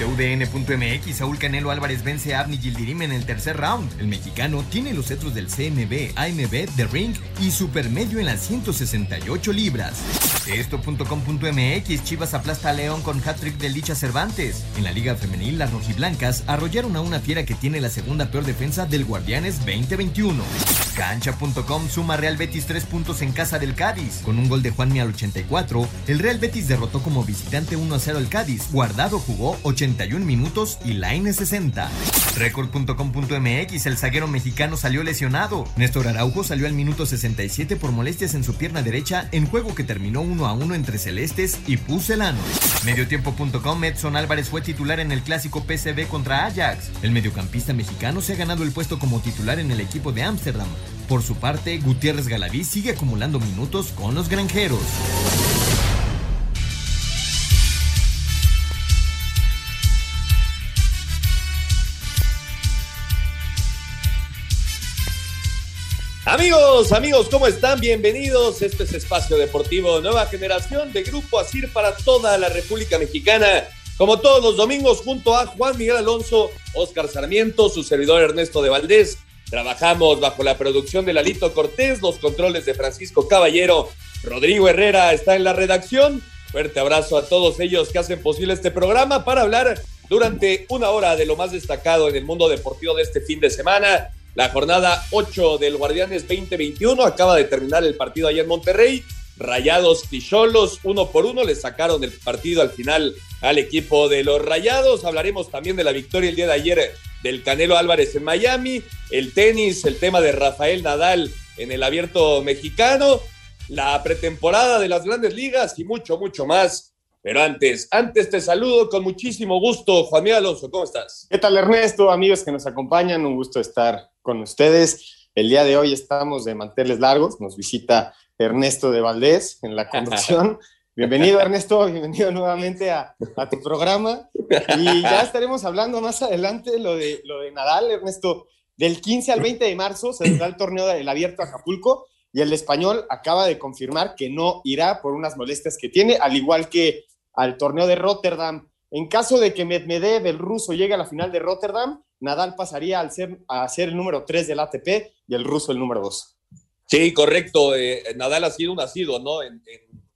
TUDN.mx, Saúl Canelo Álvarez vence a Abni Gildirim en el tercer round. El mexicano tiene los cetros del CMB, AMB, The Ring y Supermedio en las 168 libras. Esto.com.mx, Chivas aplasta a León con hat-trick de Licha Cervantes. En la Liga Femenil, las rojiblancas arrollaron a una fiera que tiene la segunda peor defensa del Guardianes 2021. Cancha.com suma Real Betis 3 puntos en casa del Cádiz. Con un gol de Juanmi al 84, el Real Betis derrotó como visitante 1 a 0 al Cádiz. Guardado jugó 81 minutos y Line 60. Record.com.mx, el zaguero mexicano salió lesionado. Néstor Araujo salió al minuto 67 por molestias en su pierna derecha en juego que terminó 1 a 1 entre Celestes y Pucelano. Mediotiempo.com, Edson Álvarez fue titular en el clásico PCB contra Ajax. El mediocampista mexicano se ha ganado el puesto como titular en el equipo de Ámsterdam. Por su parte, Gutiérrez Galaví sigue acumulando minutos con los granjeros. Amigos, amigos, ¿cómo están? Bienvenidos. Este es Espacio Deportivo Nueva Generación de Grupo Asir para toda la República Mexicana. Como todos los domingos, junto a Juan Miguel Alonso, Oscar Sarmiento, su servidor Ernesto de Valdés. Trabajamos bajo la producción de Lalito Cortés, los controles de Francisco Caballero. Rodrigo Herrera está en la redacción. Fuerte abrazo a todos ellos que hacen posible este programa para hablar durante una hora de lo más destacado en el mundo deportivo de este fin de semana. La jornada 8 del Guardianes 2021 acaba de terminar el partido allá en Monterrey. Rayados Ticholos, uno por uno, le sacaron el partido al final al equipo de los Rayados. Hablaremos también de la victoria el día de ayer del Canelo Álvarez en Miami, el tenis, el tema de Rafael Nadal en el abierto mexicano, la pretemporada de las grandes ligas y mucho, mucho más. Pero antes, antes te saludo con muchísimo gusto, Juan Miguel Alonso, ¿cómo estás? ¿Qué tal Ernesto? Amigos que nos acompañan, un gusto estar con ustedes. El día de hoy estamos de manteles largos, nos visita Ernesto de Valdés en la conducción. Bienvenido Ernesto, bienvenido nuevamente a, a, tu programa. Y ya estaremos hablando más adelante lo de, lo de Nadal, Ernesto. Del 15 al 20 de marzo se da el torneo del Abierto Acapulco y el español acaba de confirmar que no irá por unas molestias que tiene, al igual que al torneo de Rotterdam. En caso de que Medvedev, el ruso, llegue a la final de Rotterdam, Nadal pasaría al ser, a ser el número 3 del ATP y el ruso el número 2. Sí, correcto. Eh, Nadal ha sido un nacido, ¿no?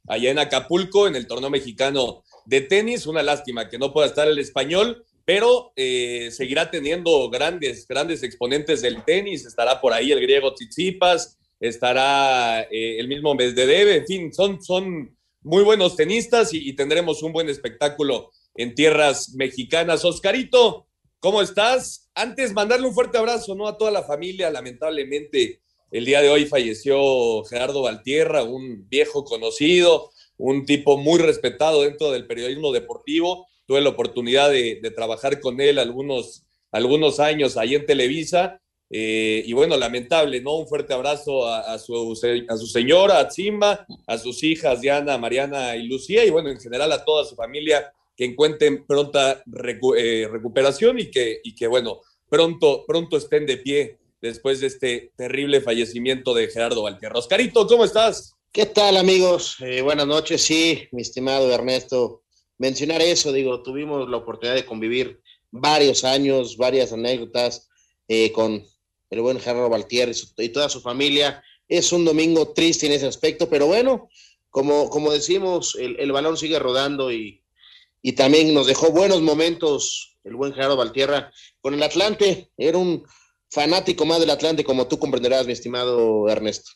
Allá en Acapulco, en el torneo mexicano de tenis. Una lástima que no pueda estar el español, pero eh, seguirá teniendo grandes, grandes exponentes del tenis. Estará por ahí el griego Tsitsipas, estará eh, el mismo Medvedev. En fin, son, son muy buenos tenistas y, tendremos un buen espectáculo en tierras mexicanas. Oscarito, ¿cómo estás? Antes, mandarle un fuerte abrazo, ¿no? A toda la familia, lamentablemente. El día de hoy falleció Gerardo Valtierra, un viejo conocido, un tipo muy respetado dentro del periodismo deportivo. Tuve la oportunidad de, de trabajar con él algunos, algunos años ahí en Televisa. Eh, y bueno, lamentable, ¿no? Un fuerte abrazo a, su, a su señora, a a sus hijas Diana, Mariana y Lucía, y bueno, en general a toda su familia que encuentren pronta eh, recuperación y que, y que, bueno, pronto, pronto estén de pie después de este terrible fallecimiento de Gerardo Valtierra. Oscarito, ¿cómo estás? ¿Qué tal, amigos? Eh, buenas noches. Sí, mi estimado Ernesto, mencionar eso, digo, tuvimos la oportunidad de convivir varios años, varias anécdotas eh, con el buen Gerardo su, y, toda su familia. Es un domingo triste en ese aspecto, pero bueno, como, como decimos, el, el balón sigue rodando y, y también nos dejó buenos momentos el buen Gerardo Valtierra con el Atlante. Era un fanático más del Atlante, como tú comprenderás, mi estimado Ernesto.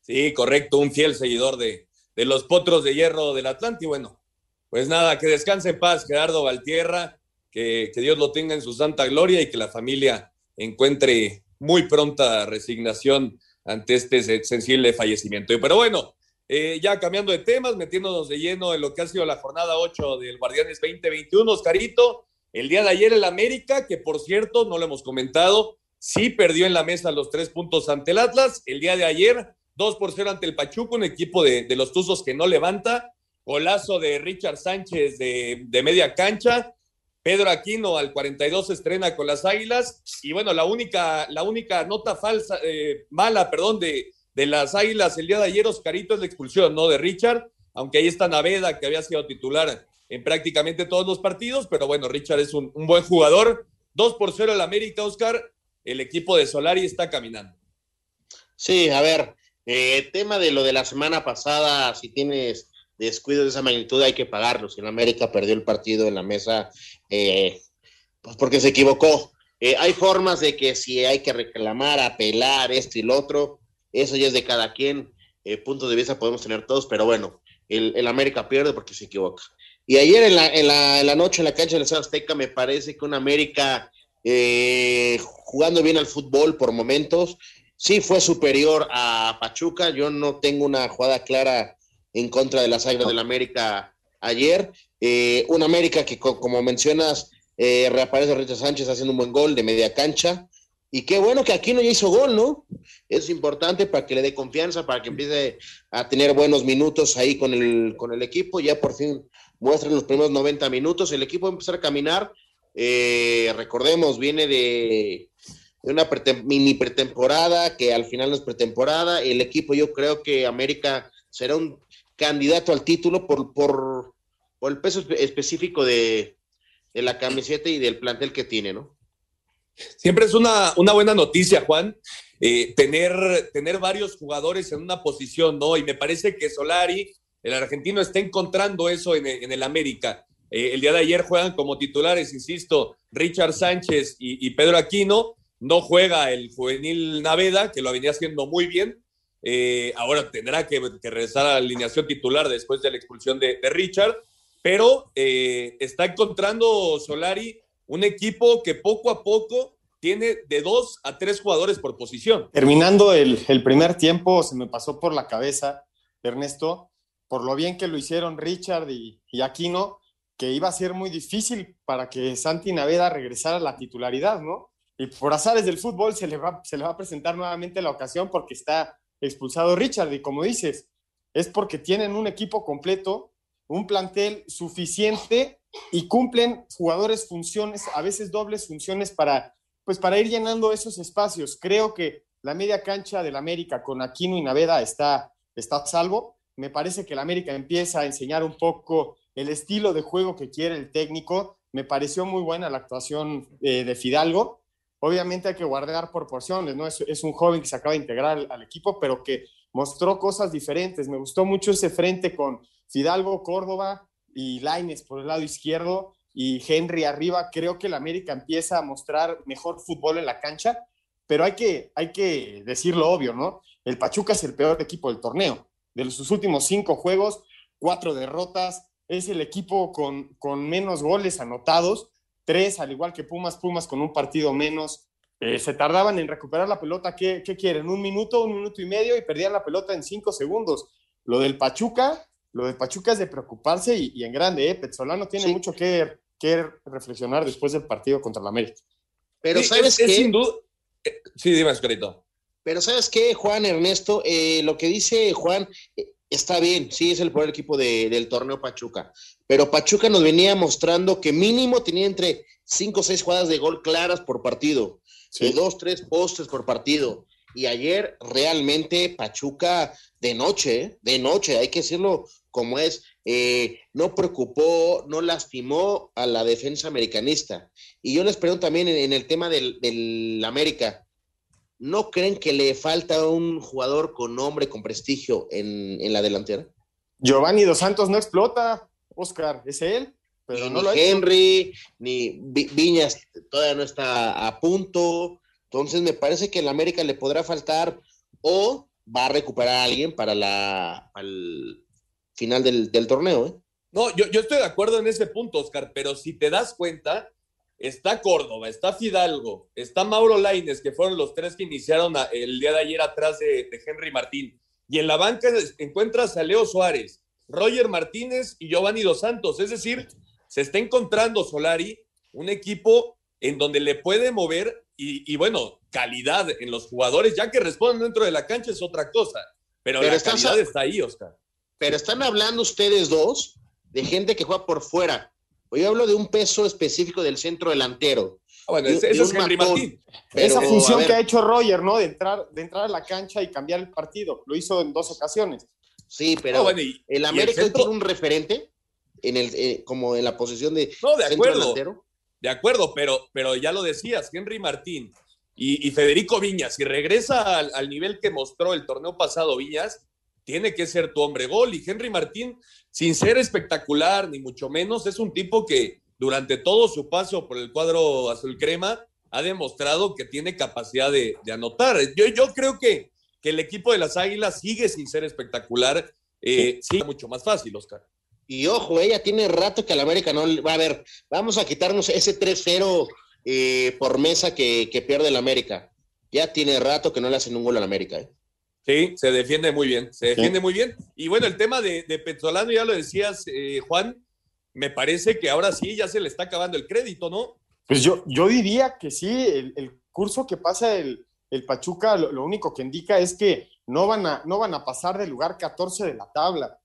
Sí, correcto, un fiel seguidor de, de los potros de hierro del Atlante. Y bueno, pues nada, que descanse en paz Gerardo Valtierra, que, que Dios lo tenga en su santa gloria y que la familia encuentre muy pronta resignación ante este sensible fallecimiento. Pero bueno, eh, ya cambiando de temas, metiéndonos de lleno en lo que ha sido la jornada 8 del Guardianes 2021, Oscarito, el día de ayer el América, que por cierto, no lo hemos comentado, sí perdió en la mesa los tres puntos ante el Atlas, el día de ayer, 2 por 0 ante el Pachuco, un equipo de, los Tuzos que no levanta, golazo de Richard Sánchez de, de media cancha, Pedro Aquino al 42 estrena con las Águilas y bueno, la única, la única nota falsa, eh, mala, perdón, de, de las Águilas el día de ayer, Oscarito, es la expulsión, ¿no? De Richard, aunque ahí está Naveda, que había sido titular en prácticamente todos los partidos, pero bueno, Richard es un, buen jugador. 2 por 0 el América, Oscar, el equipo de Solari está caminando. Sí, a ver, eh, tema de lo de la semana pasada, si tienes descuidos de esa magnitud hay que pagarlo. Si el América perdió el partido en la mesa, eh, pues porque se equivocó. Eh, hay formas de que si hay que reclamar, apelar, esto y lo otro, eso ya es de cada quien. Eh, puntos de vista podemos tener todos, pero bueno, el, América pierde porque se equivoca. Y ayer en la, en la, en la noche en la cancha del Estado Azteca me parece que un América jugando bien al fútbol por momentos, sí fue superior a Pachuca. Yo no tengo una jugada clara en contra de las Águilas del América ayer. Eh, un América que, como mencionas, eh, reaparece Richard Sánchez haciendo un buen gol de media cancha. Y qué bueno que aquí no ya hizo gol, ¿no? Es importante para que le dé confianza, para que empiece a tener buenos minutos ahí con el, con el equipo. Ya por fin muestran los primeros 90 minutos. El equipo va a empezar a caminar. Eh, recordemos, viene de, una mini pretemporada, que al final no es pretemporada. El equipo, yo creo que América será un candidato al título por, por, el peso específico de, la camiseta y del plantel que tiene, ¿no? Siempre es una, una buena noticia, Juan, eh, tener, tener varios jugadores en una posición, ¿no? Y me parece que Solari, el argentino, está encontrando eso en, el América. Eh, el día de ayer juegan como titulares, insisto, Richard Sánchez y Pedro Aquino. No juega el juvenil Naveda, que lo venía haciendo muy bien, eh, ahora tendrá que, regresar a la alineación titular después de la expulsión de, Richard, pero eh, está encontrando Solari un equipo que poco a poco tiene de dos a tres jugadores por posición. Terminando el, primer tiempo, se me pasó por la cabeza, Ernesto, por lo bien que lo hicieron Richard y, Aquino, que iba a ser muy difícil para que Santi Naveda regresara a la titularidad, ¿no? Y por azares del fútbol se le va, se le va a presentar nuevamente la ocasión porque está expulsado Richard. Y como dices, es porque tienen un equipo completo, un plantel suficiente y cumplen jugadores funciones, a veces dobles funciones para, pues para ir llenando esos espacios. Creo que la media cancha del América con Aquino y Naveda está, está a salvo. Me parece que el América empieza a enseñar un poco el estilo de juego que quiere el técnico. Me pareció muy buena la actuación eh, de Fidalgo obviamente hay que guardar proporciones, ¿no? Es, un joven que se acaba de integrar al, equipo, pero que mostró cosas diferentes. Me gustó mucho ese frente con Fidalgo, Córdoba y Laines por el lado izquierdo y Henry arriba. Creo que el América empieza a mostrar mejor fútbol en la cancha, pero hay que, hay que decirlo obvio, ¿no? El Pachuca es el peor equipo del torneo. De sus últimos cinco juegos, cuatro derrotas, es el equipo con, con menos goles anotados tres, al igual que Pumas, Pumas con un partido menos. Eh, se tardaban en recuperar la pelota, ¿qué, quieren? ¿Un minuto, un minuto y medio y perdían la pelota en cinco segundos? Lo del Pachuca, lo del Pachuca es de preocuparse y, en grande, ¿eh? Petzolano tiene mucho que, que, reflexionar después del partido contra la América. Pero ¿sabes qué? sin duda... Eh, sí, dime, Escarito. Pero ¿sabes qué, Juan Ernesto? Eh, lo que dice Juan, está bien, sí es el peor equipo del torneo Pachuca, pero Pachuca nos venía mostrando que mínimo tenía entre cinco o seis jugadas de gol claras por partido, de dos, tres postes por partido. Y ayer realmente Pachuca de noche, de noche, hay que decirlo como es, eh, no preocupó, no lastimó a la defensa americanista. Y yo les pregunto también en, el tema del, del América, ¿no creen que le falta un jugador con nombre, con prestigio en, la delantera? Giovanni Dos Santos no explota, Oscar, es él, pero no ni lo Henry, ni Viñas todavía no está a punto. Entonces me parece que en la América le podrá faltar o va a recuperar a alguien para la, el final del, torneo. ¿eh? No, yo, yo estoy de acuerdo en ese punto, Oscar, pero si te das cuenta, está Córdoba, está Fidalgo, está Mauro Laines, que fueron los tres que iniciaron el día de ayer atrás de, Henry Martín. Y en la banca encuentras a Leo Suárez, Roger Martínez y Giovanni Dos Santos. Es decir, se está encontrando Solari un equipo en donde le puede mover y, bueno, calidad en los jugadores, ya que responden dentro de la cancha es otra cosa. Pero, la calidad está ahí, Oscar. Pero están hablando ustedes dos de gente que juega por fuera yo hablo de un peso específico del centro delantero. Ah, bueno, eso es Henry Martín. Esa función que ha hecho Roger, ¿no? De entrar, de entrar a la cancha y cambiar el partido. Lo hizo en dos ocasiones. Sí, pero ah, el América tiene un referente en el, eh, como en la posición de, no, de acuerdo, delantero. De acuerdo, pero, pero ya lo decías, Henry Martín y, Federico Viñas, si regresa al, al, nivel que mostró el torneo pasado Viñas, tiene que ser tu hombre gol. Y Henry Martín, sin ser espectacular, ni mucho menos, es un tipo que durante todo su paso por el cuadro azul crema ha demostrado que tiene capacidad de, anotar. Yo, yo creo que, que, el equipo de las Águilas sigue sin ser espectacular, eh, sí. mucho más fácil, Oscar. Y ojo, ella tiene rato que al América no va a ver. Vamos a quitarnos ese 3-0 eh, por mesa que, que pierde el América. Ya tiene rato que no le hacen un gol al América. ¿eh? Sí, se defiende muy bien, se defiende muy bien. Y bueno, el tema de, de Petrolano, ya lo decías, eh, Juan, me parece que ahora sí ya se le está acabando el crédito, ¿no? Pues yo, yo diría que sí, el, curso que pasa el, Pachuca, lo, único que indica es que no van a, no van a pasar del lugar 14 de la tabla.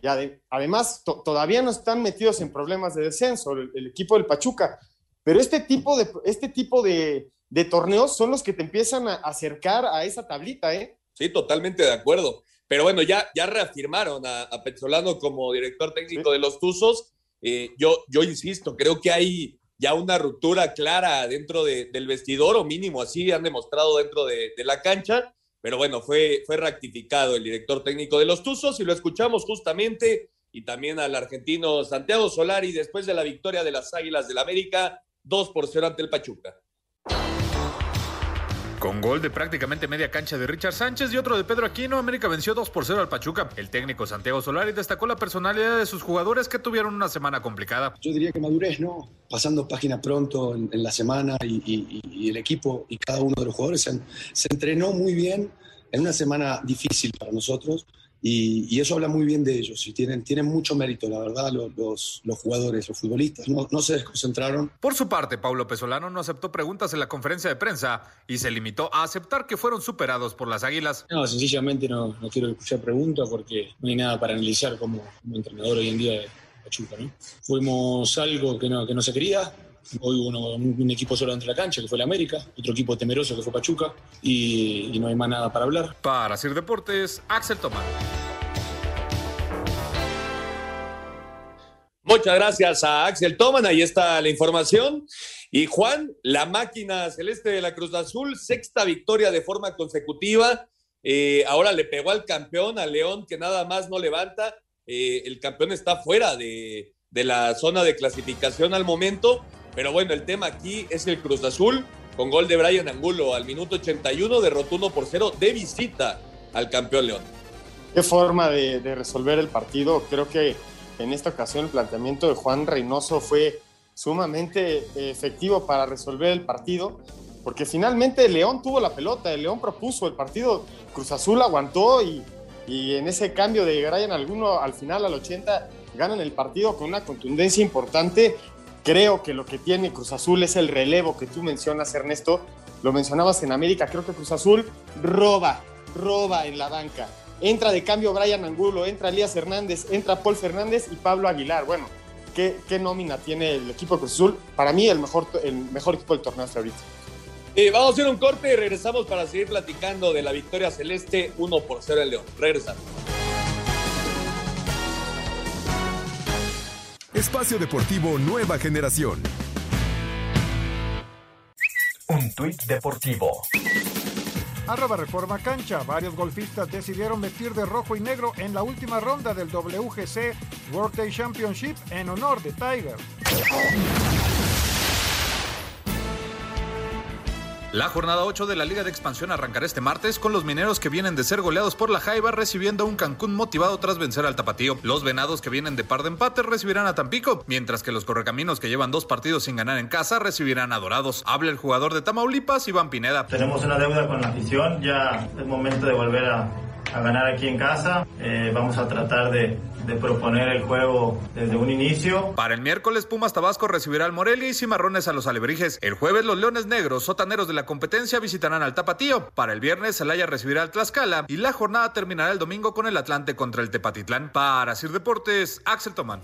Y además, todavía no están metidos en problemas de descenso el, equipo del Pachuca. Pero este tipo de, este tipo de, de torneos son los que te empiezan a acercar a esa tablita, ¿eh? Sí, totalmente de acuerdo. Pero bueno, ya, ya reafirmaron a, a Petzolano como director técnico de los Tuzos. Eh, yo, yo insisto, creo que hay ya una ruptura clara dentro del vestidor, o mínimo así han demostrado dentro de, la cancha. Pero bueno, fue, fue rectificado el director técnico de los Tuzos y lo escuchamos justamente. Y también al argentino Santiago Solari después de la victoria de las Águilas del América, 2 por 0 ante el Pachuca. Con gol de prácticamente media cancha de Richard Sánchez y otro de Pedro Aquino, América venció 2 por 0 al Pachuca. El técnico Santiago Solari destacó la personalidad de sus jugadores que tuvieron una semana complicada. Yo diría que madurez, ¿no? Pasando página pronto en, la semana y, el equipo y cada uno de los jugadores se entrenó muy bien en una semana difícil para nosotros y, eso habla muy bien de ellos y tienen, tienen mucho mérito, la verdad, los, los, jugadores, los futbolistas. No, no, se desconcentraron. Por su parte, Paulo Pesolano no aceptó preguntas en la conferencia de prensa y se limitó a aceptar que fueron superados por las Águilas. No, sencillamente no, no quiero escuchar preguntas porque no hay nada para analizar como, entrenador hoy en día de Pachuca. ¿no? Fuimos algo que no, que no se quería, Hoy hubo un, equipo solo entre la cancha, que fue el América, otro equipo temeroso, que fue Pachuca, y, no hay más nada para hablar. Para hacer deportes, Axel Tomás. Muchas gracias a Axel Toman, ahí está la información. Y Juan, la máquina celeste de la Cruz Azul, sexta victoria de forma consecutiva. Eh, ahora le pegó al campeón, a León, que nada más no levanta. Eh, el campeón está fuera de, de la zona de clasificación al momento. Pero bueno, el tema aquí es el Cruz Azul, con gol de Brian Angulo al minuto 81, derrotó 1 por 0 de visita al campeón León. Qué forma de, resolver el partido. Creo que en esta ocasión el planteamiento de Juan Reynoso fue sumamente efectivo para resolver el partido, porque finalmente León tuvo la pelota, el León propuso el partido, Cruz Azul aguantó y, y en ese cambio de Brian Angulo al final, al 80, ganan el partido con una contundencia importante Creo que lo que tiene Cruz Azul es el relevo que tú mencionas, Ernesto. Lo mencionabas en América. Creo que Cruz Azul roba, roba en la banca. Entra de cambio Brian Angulo, entra Elías Hernández, entra Paul Fernández y Pablo Aguilar. Bueno, ¿qué, nómina tiene el equipo de Cruz Azul? Para mí, el mejor, el mejor equipo del torneo hasta ahorita. Y vamos a hacer un corte y regresamos para seguir platicando de la victoria celeste 1 por 0 en León. Regresamos. Espacio Deportivo Nueva Generación. Un tuit deportivo. Arroba Reforma Cancha. Varios golfistas decidieron vestir de rojo y negro en la última ronda del WGC World Day Championship en honor de Tiger. La jornada 8 de la Liga de Expansión arrancará este martes con los mineros que vienen de ser goleados por la Jaiba recibiendo a un Cancún motivado tras vencer al Tapatío. Los venados que vienen de par de empate recibirán a Tampico, mientras que los correcaminos que llevan dos partidos sin ganar en casa recibirán a Dorados. Habla el jugador de Tamaulipas, Iván Pineda. Tenemos una deuda con la afición, ya es momento de volver a, a ganar aquí en casa. Eh, vamos a tratar de, proponer el juego desde un inicio. Para el miércoles, Pumas Tabasco recibirá al Morelia y Cimarrones a los Alebrijes. El jueves, los Leones Negros, sotaneros de la competencia, visitarán al Tapatío. Para el viernes, Celaya recibirá al Tlaxcala y la jornada terminará el domingo con el Atlante contra el Tepatitlán. Para Sir Deportes, Axel Tomán.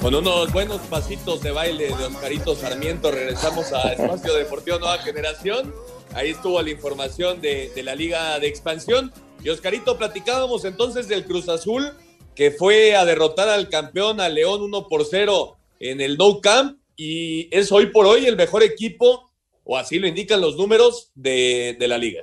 Con unos buenos pasitos de baile de Oscarito Sarmiento regresamos a Espacio Deportivo Nueva Generación. Ahí estuvo la información de, la Liga de Expansión. Y Oscarito, platicábamos entonces del Cruz Azul, que fue a derrotar al campeón, a León 1 por 0 en el No Camp. Y es hoy por hoy el mejor equipo, o así lo indican los números, de, la liga.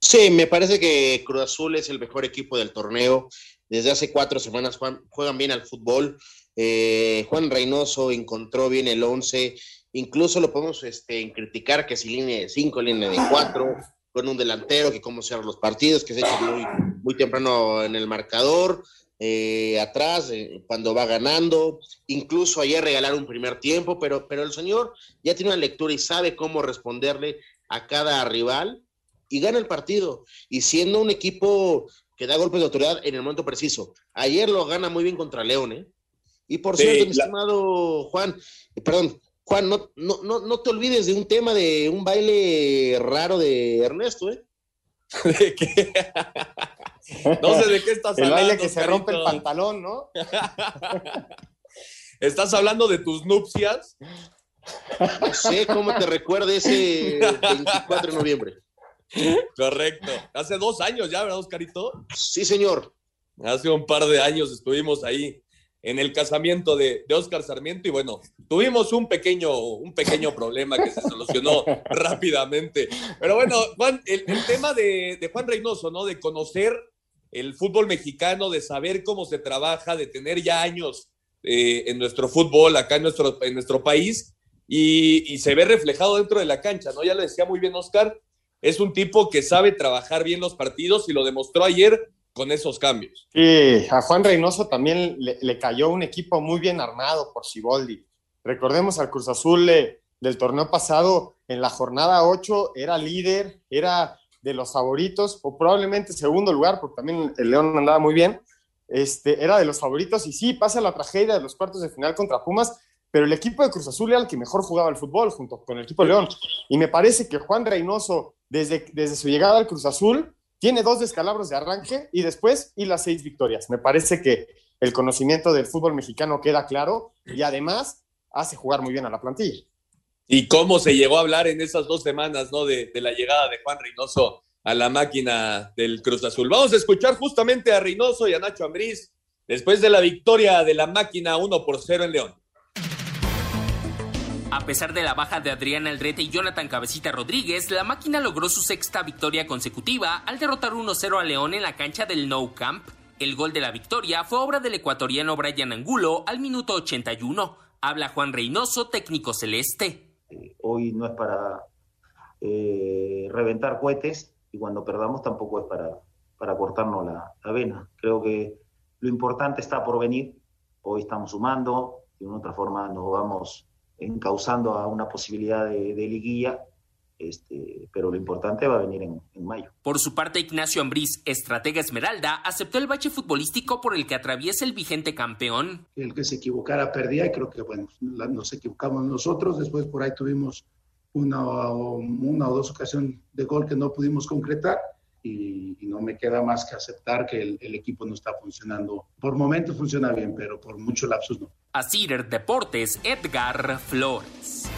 Sí, me parece que Cruz Azul es el mejor equipo del torneo. Desde hace cuatro semanas juegan bien al fútbol. Eh, Juan Reynoso encontró bien el 11. Incluso lo podemos este, criticar que si línea de 5, línea de 4, con un delantero, que cómo cierra los partidos, que se echa muy, muy temprano en el marcador, eh, atrás, eh, cuando va ganando. Incluso ayer regalaron un primer tiempo, pero, pero el señor ya tiene una lectura y sabe cómo responderle a cada rival y gana el partido. Y siendo un equipo que da golpes de autoridad en el momento preciso. Ayer lo gana muy bien contra León, ¿eh? Y por sí, cierto, mi la... estimado Juan, eh, perdón, Juan, no, no, no, no, te olvides de un tema de un baile raro de Ernesto, ¿eh? ¿De qué? No sé de qué estás el hablando. El baile que se carito. rompe el pantalón, ¿no? ¿Estás hablando de tus nupcias? No sé cómo te recuerda ese 24 de noviembre. Correcto. Hace dos años ya, ¿verdad, Oscarito? Sí, señor. Hace un par de años estuvimos ahí en el casamiento de, de Oscar Sarmiento y bueno, tuvimos un pequeño, un pequeño problema que se solucionó rápidamente. Pero bueno, Juan, el, el tema de, de, Juan Reynoso, ¿no? De conocer el fútbol mexicano, de saber cómo se trabaja, de tener ya años eh, en nuestro fútbol acá en nuestro, en nuestro país y, y se ve reflejado dentro de la cancha, ¿no? Ya lo decía muy bien Oscar, es un tipo que sabe trabajar bien los partidos y lo demostró ayer con esos cambios. Y a Juan Reynoso también le, cayó un equipo muy bien armado por Siboldi. Recordemos al Cruz Azul le, del torneo pasado, en la jornada 8 era líder, era de los favoritos, o probablemente segundo lugar, porque también el León andaba muy bien. Este, era de los favoritos y sí, pasa la tragedia de los cuartos de final contra Pumas, pero el equipo de Cruz Azul era el que mejor jugaba el fútbol junto con el equipo de León. Y me parece que Juan Reynoso, desde, desde su llegada al Cruz Azul, tiene dos descalabros de arranque y después y las seis victorias. Me parece que el conocimiento del fútbol mexicano queda claro y además hace jugar muy bien a la plantilla. Y cómo se llegó a hablar en esas dos semanas, ¿no? De, la llegada de Juan Reynoso a la máquina del Cruz Azul. Vamos a escuchar justamente a Reynoso y a Nacho Ambriz después de la victoria de la máquina 1 por 0 en León. A pesar de la baja de Adrián Aldrete y Jonathan Cabecita Rodríguez, la máquina logró su sexta victoria consecutiva al derrotar 1-0 a León en la cancha del No Camp. El gol de la victoria fue obra del ecuatoriano Brian Angulo al minuto 81. Habla Juan Reynoso, técnico celeste. Hoy no es para eh, reventar cohetes y cuando perdamos tampoco es para, para cortarnos la, la vena. Creo que lo importante está por venir. Hoy estamos sumando, de una otra forma nos vamos encauzando a una posibilidad de, de liguilla, este, pero lo importante va a venir en, en, mayo. Por su parte, Ignacio Ambriz, estratega Esmeralda, aceptó el bache futbolístico por el que atraviesa el vigente campeón. El que se equivocara perdía y creo que, bueno, la, nos equivocamos nosotros, después por ahí tuvimos una, una o dos ocasiones de gol que no pudimos concretar. Y, y, no me queda más que aceptar que el, el, equipo no está funcionando. Por momentos funciona bien, pero por muchos lapsos no. A Cider Deportes, Edgar Flores.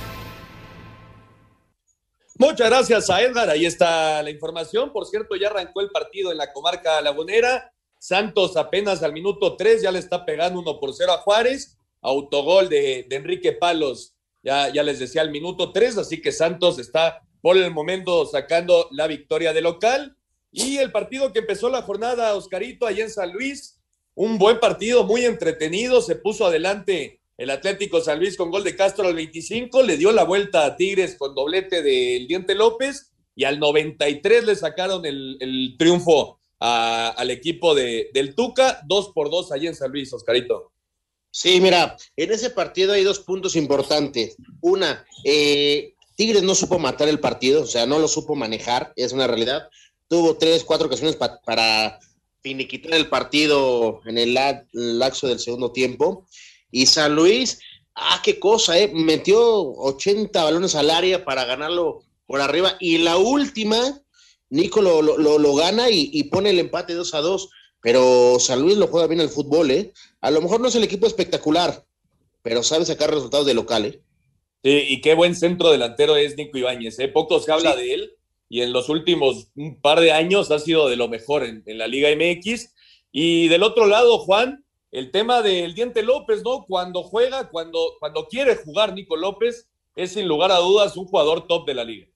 Muchas gracias a Edgar. Ahí está la información. Por cierto, ya arrancó el partido en la comarca lagunera. Santos apenas al minuto 3 ya le está pegando 1 por 0 a Juárez. Autogol de, de Enrique Palos, ya, ya les decía al minuto 3, así que Santos está por el momento sacando la victoria de local. Y el partido que empezó la jornada, Oscarito, allá en San Luis, un buen partido, muy entretenido, se puso adelante el Atlético San Luis con gol de Castro al 25, le dio la vuelta a Tigres con doblete del Diente López y al 93 le sacaron el, triunfo al equipo de, del Tuca, dos por dos allá en San Luis, Oscarito. Sí, mira, en ese partido hay dos puntos importantes. Una, eh, Tigres no supo matar el partido, o sea, no lo supo manejar, es una realidad. Tuvo tres, cuatro ocasiones pa para finiquitar el partido en el laxo del segundo tiempo. Y San Luis, ah, qué cosa, ¿eh? Metió 80 balones al área para ganarlo por arriba. Y la última, Nico lo, lo, lo gana y, y, pone el empate 2 a 2. Pero San Luis lo juega bien el fútbol, ¿eh? A lo mejor no es el equipo espectacular, pero sabe sacar resultados de local, ¿eh? Sí, y qué buen centro delantero es Nico Ibáñez, ¿eh? Poco se habla sí. de él y en los últimos un par de años ha sido de lo mejor en, la Liga MX. Y del otro lado, Juan, el tema del Diente López, ¿no? Cuando juega, cuando, cuando quiere jugar Nico López, es sin lugar a dudas un jugador top de la liga.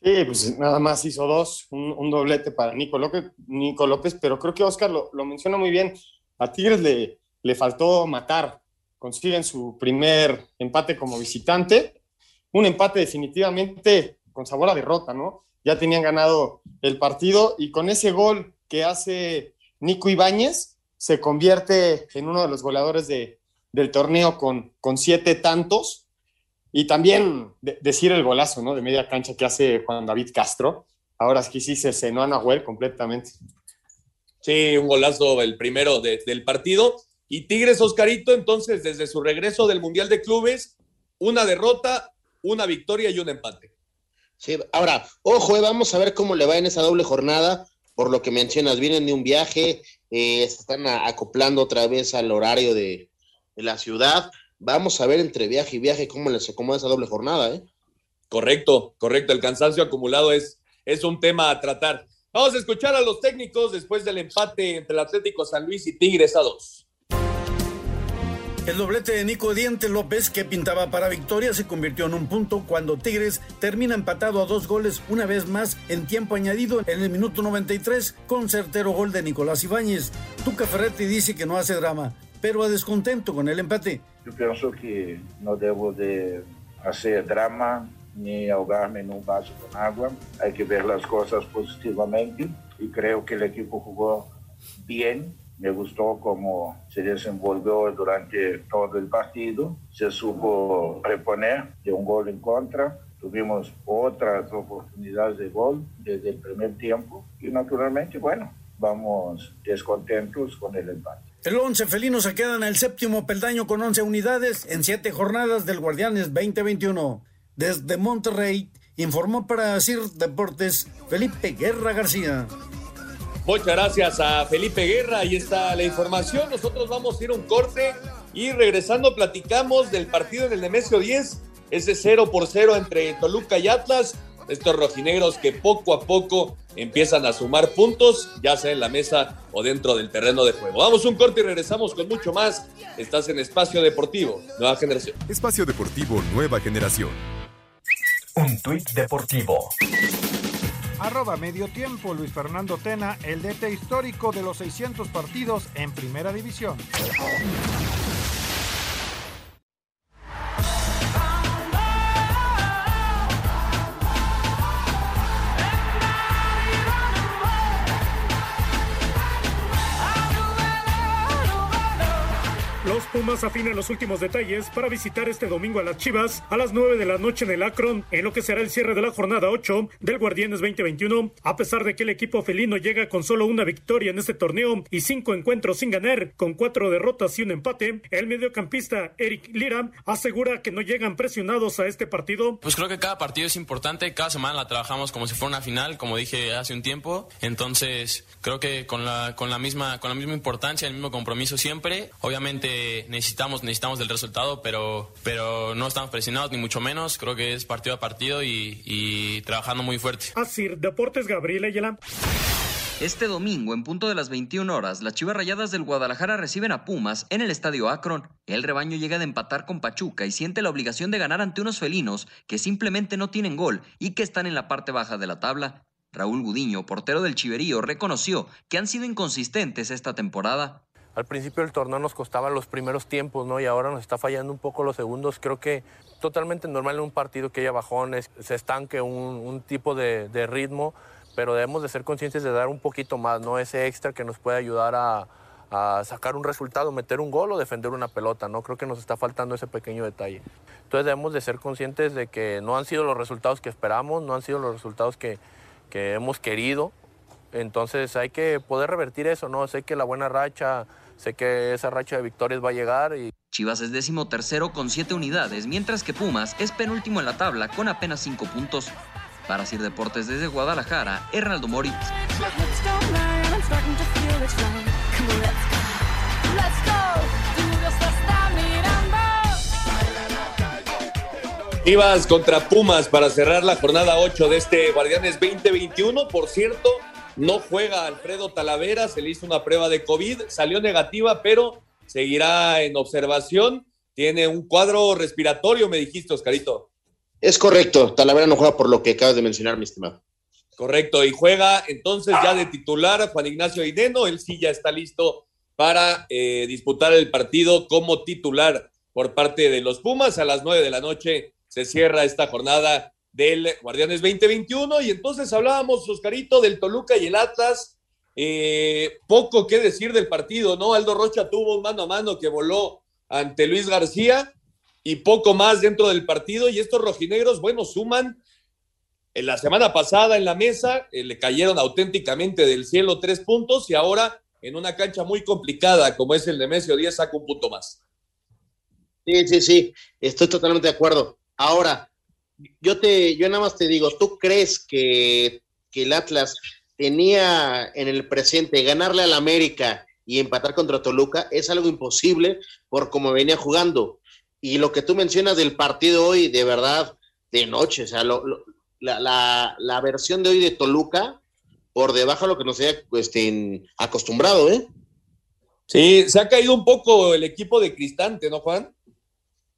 Sí, pues nada más hizo dos, un, un doblete para Nico López, Nico López, pero creo que Oscar lo, lo menciona muy bien. A Tigres le, le faltó matar, consiguen su primer empate como visitante, un empate definitivamente con sabor a derrota, ¿no? Ya tenían ganado el partido y con ese gol que hace Nico Ibáñez se convierte en uno de los goleadores de, del torneo con, con siete tantos y también de, decir el golazo, ¿no? De media cancha que hace Juan David Castro. Ahora es que sí se cenó a completamente. Sí, un golazo el primero de, del partido. Y Tigres Oscarito, entonces, desde su regreso del Mundial de Clubes, una derrota, una victoria y un empate. Sí, ahora, ojo, eh, vamos a ver cómo le va en esa doble jornada, por lo que mencionas, vienen de un viaje, eh, se están acoplando otra vez al horario de, la ciudad vamos a ver entre viaje y viaje cómo les acomoda esa doble jornada, ¿eh? Correcto, correcto. El cansancio acumulado es, es un tema a tratar. Vamos a escuchar a los técnicos después del empate entre el Atlético San Luis y Tigres a dos. El doblete de Nico Diente López, que pintaba para victoria, se convirtió en un punto cuando Tigres termina empatado a dos goles una vez más en tiempo añadido en el minuto 93 con certero gol de Nicolás Ibáñez. Tuca Ferretti dice que no hace drama, pero a descontento con el empate. Eu penso que não devo de fazer drama nem ahogar-me num vaso com água. Hay que ver as coisas positivamente e creio que o equipo jogou bem. Me gustou como se desenvolveu durante todo o partido. Se supo reponer de um gol em contra. Tuvimos outras oportunidades de gol desde o primeiro tempo e, naturalmente, bueno, vamos descontentos com o empate. El once felino se queda en el séptimo peldaño con 11 unidades en siete jornadas del Guardianes 2021. Desde Monterrey informó para CIR Deportes Felipe Guerra García. Muchas gracias a Felipe Guerra. Ahí está la información. Nosotros vamos a ir a un corte y regresando platicamos del partido en el Nemesio 10. Ese 0 por 0 entre Toluca y Atlas estos rojinegros que poco a poco empiezan a sumar puntos, ya sea en la mesa o dentro del terreno de juego. Vamos un corte y regresamos con mucho más. Estás en Espacio Deportivo, Nueva Generación. Espacio Deportivo, Nueva Generación. Un tuit deportivo. Arroba medio tiempo, Luis Fernando Tena, el DT histórico de los 600 partidos en Primera División. Afinan los últimos detalles para visitar este domingo a las Chivas a las 9 de la noche en el Akron, en lo que será el cierre de la jornada 8 del Guardianes 2021. A pesar de que el equipo felino llega con solo una victoria en este torneo y cinco encuentros sin ganar, con cuatro derrotas y un empate, el mediocampista Eric Lira asegura que no llegan presionados a este partido. Pues creo que cada partido es importante, cada semana la trabajamos como si fuera una final, como dije hace un tiempo. Entonces, creo que con la, con la, misma, con la misma importancia, el mismo compromiso siempre. Obviamente que necesitamos, necesitamos del resultado, pero, pero no estamos presionados ni mucho menos. Creo que es partido a partido y, y trabajando muy fuerte. Así, Deportes Gabriel Ayala. Este domingo, en punto de las 21 horas, las Chivas Rayadas del Guadalajara reciben a Pumas en el Estadio Akron. El rebaño llega de empatar con Pachuca y siente la obligación de ganar ante unos felinos que simplemente no tienen gol y que están en la parte baja de la tabla. Raúl Gudiño, portero del Chiverío, reconoció que han sido inconsistentes esta temporada. Al principio del torneo nos costaban los primeros tiempos, ¿no? Y ahora nos está fallando un poco los segundos. Creo que totalmente normal en un partido que haya bajones, se estanque un, tipo de, ritmo pero debemos de ser conscientes de dar un poquito más, ¿no? Ese extra que nos puede ayudar a, a, sacar un resultado, meter un gol o defender una pelota, ¿no? Creo que nos está faltando ese pequeño detalle. Entonces debemos de ser conscientes de que no han sido los resultados que esperamos, no han sido los resultados que, que hemos querido. Entonces hay que poder revertir eso, ¿no? Sé que la buena racha, sé que esa racha de victorias va a llegar y... Chivas es décimo tercero con siete unidades, mientras que Pumas es penúltimo en la tabla con apenas cinco puntos. Para Sir Deportes desde Guadalajara, Hernaldo Moritz. Chivas contra Pumas para cerrar la jornada 8 de este Guardianes 2021. Por cierto, no juega Alfredo Talavera, se le hizo una prueba de COVID, salió negativa, pero seguirá en observación. Tiene un cuadro respiratorio, me dijiste, Oscarito. Es correcto, Talavera no juega por lo que acabas de mencionar, mi estimado. Correcto, y juega entonces ya de titular Juan Ignacio Aideno, él sí ya está listo para eh, disputar el partido como titular por parte de los Pumas. A las nueve de la noche se cierra esta jornada del Guardianes 2021 y entonces hablábamos, Oscarito, del Toluca y el Atlas. Eh, poco que decir del partido, ¿no? Aldo Rocha tuvo un mano a mano que voló ante Luis García y poco más dentro del partido. Y estos rojinegros, bueno, suman. En la semana pasada en la mesa eh, le cayeron auténticamente del cielo tres puntos y ahora en una cancha muy complicada como es el de Mesio 10 saca un punto más. Sí, sí, sí, estoy totalmente de acuerdo. Ahora, yo te, yo nada más te digo, ¿tú crees que, que el Atlas tenía en el presente ganarle al América y empatar contra Toluca? Es algo imposible por cómo venía jugando. Y lo que tú mencionas del partido hoy, de verdad, de noche, o sea, lo, la, la, la, versión de hoy de Toluca, por debajo de lo que nos haya este, acostumbrado, ¿eh? Sí, se ha caído un poco el equipo de Cristante, ¿no, Juan?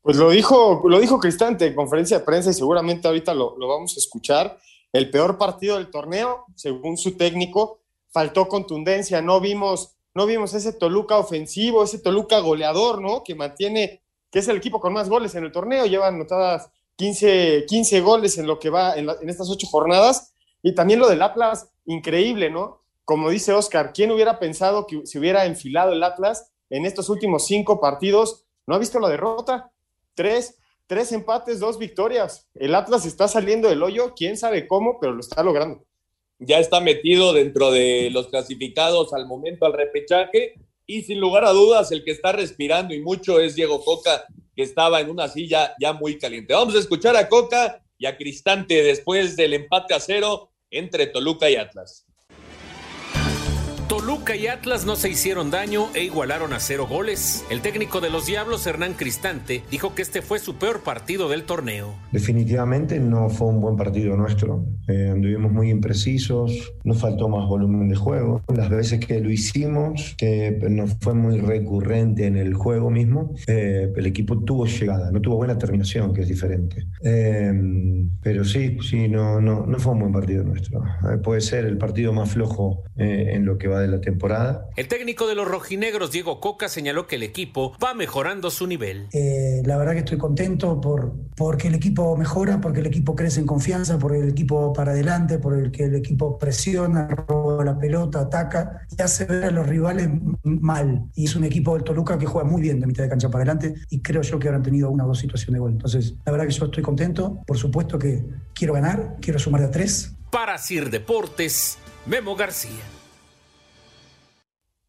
Pues lo dijo, lo dijo Cristante en conferencia de prensa y seguramente ahorita lo, lo vamos a escuchar. El peor partido del torneo, según su técnico, faltó contundencia, no vimos, no vimos ese Toluca ofensivo, ese Toluca goleador, ¿no? Que mantiene que es el equipo con más goles en el torneo, llevan anotadas 15, 15 goles en lo que va en, la, en, estas ocho jornadas. Y también lo del Atlas, increíble, ¿no? Como dice Oscar, ¿quién hubiera pensado que se hubiera enfilado el Atlas en estos últimos cinco partidos? ¿No ha visto la derrota? Tres, tres empates, dos victorias. El Atlas está saliendo del hoyo, quién sabe cómo, pero lo está logrando. Ya está metido dentro de los clasificados al momento al repechaje y sin lugar a dudas, el que está respirando y mucho es Diego Coca, que estaba en una silla ya muy caliente. Vamos a escuchar a Coca y a Cristante después del empate a cero entre Toluca y Atlas. Toluca y Atlas no se hicieron daño e igualaron a cero goles. El técnico de los Diablos, Hernán Cristante, dijo que este fue su peor partido del torneo. Definitivamente no fue un buen partido nuestro. Eh, anduvimos muy imprecisos, nos faltó más volumen de juego. Las veces que lo hicimos, que no fue muy recurrente en el juego mismo, eh, el equipo tuvo llegada, no tuvo buena terminación, que es diferente. Eh, pero sí, sí, no, no, no fue un buen partido nuestro. Eh, puede ser el partido más flojo en lo que va de la temporada. El técnico de los rojinegros, Diego Coca, señaló que el equipo va mejorando su nivel. Eh, la verdad que estoy contento por, porque el equipo mejora, porque el equipo crece en confianza, porque el equipo para adelante, porque el equipo presiona, roba la pelota, ataca y hace ver a los rivales mal. Y es un equipo del Toluca que juega muy bien de mitad de cancha para adelante y creo yo que habrán tenido una o dos situaciones de gol. Entonces, la verdad que yo estoy contento. Por supuesto que quiero ganar, quiero sumar de a tres. Para Sir Deportes, Memo García.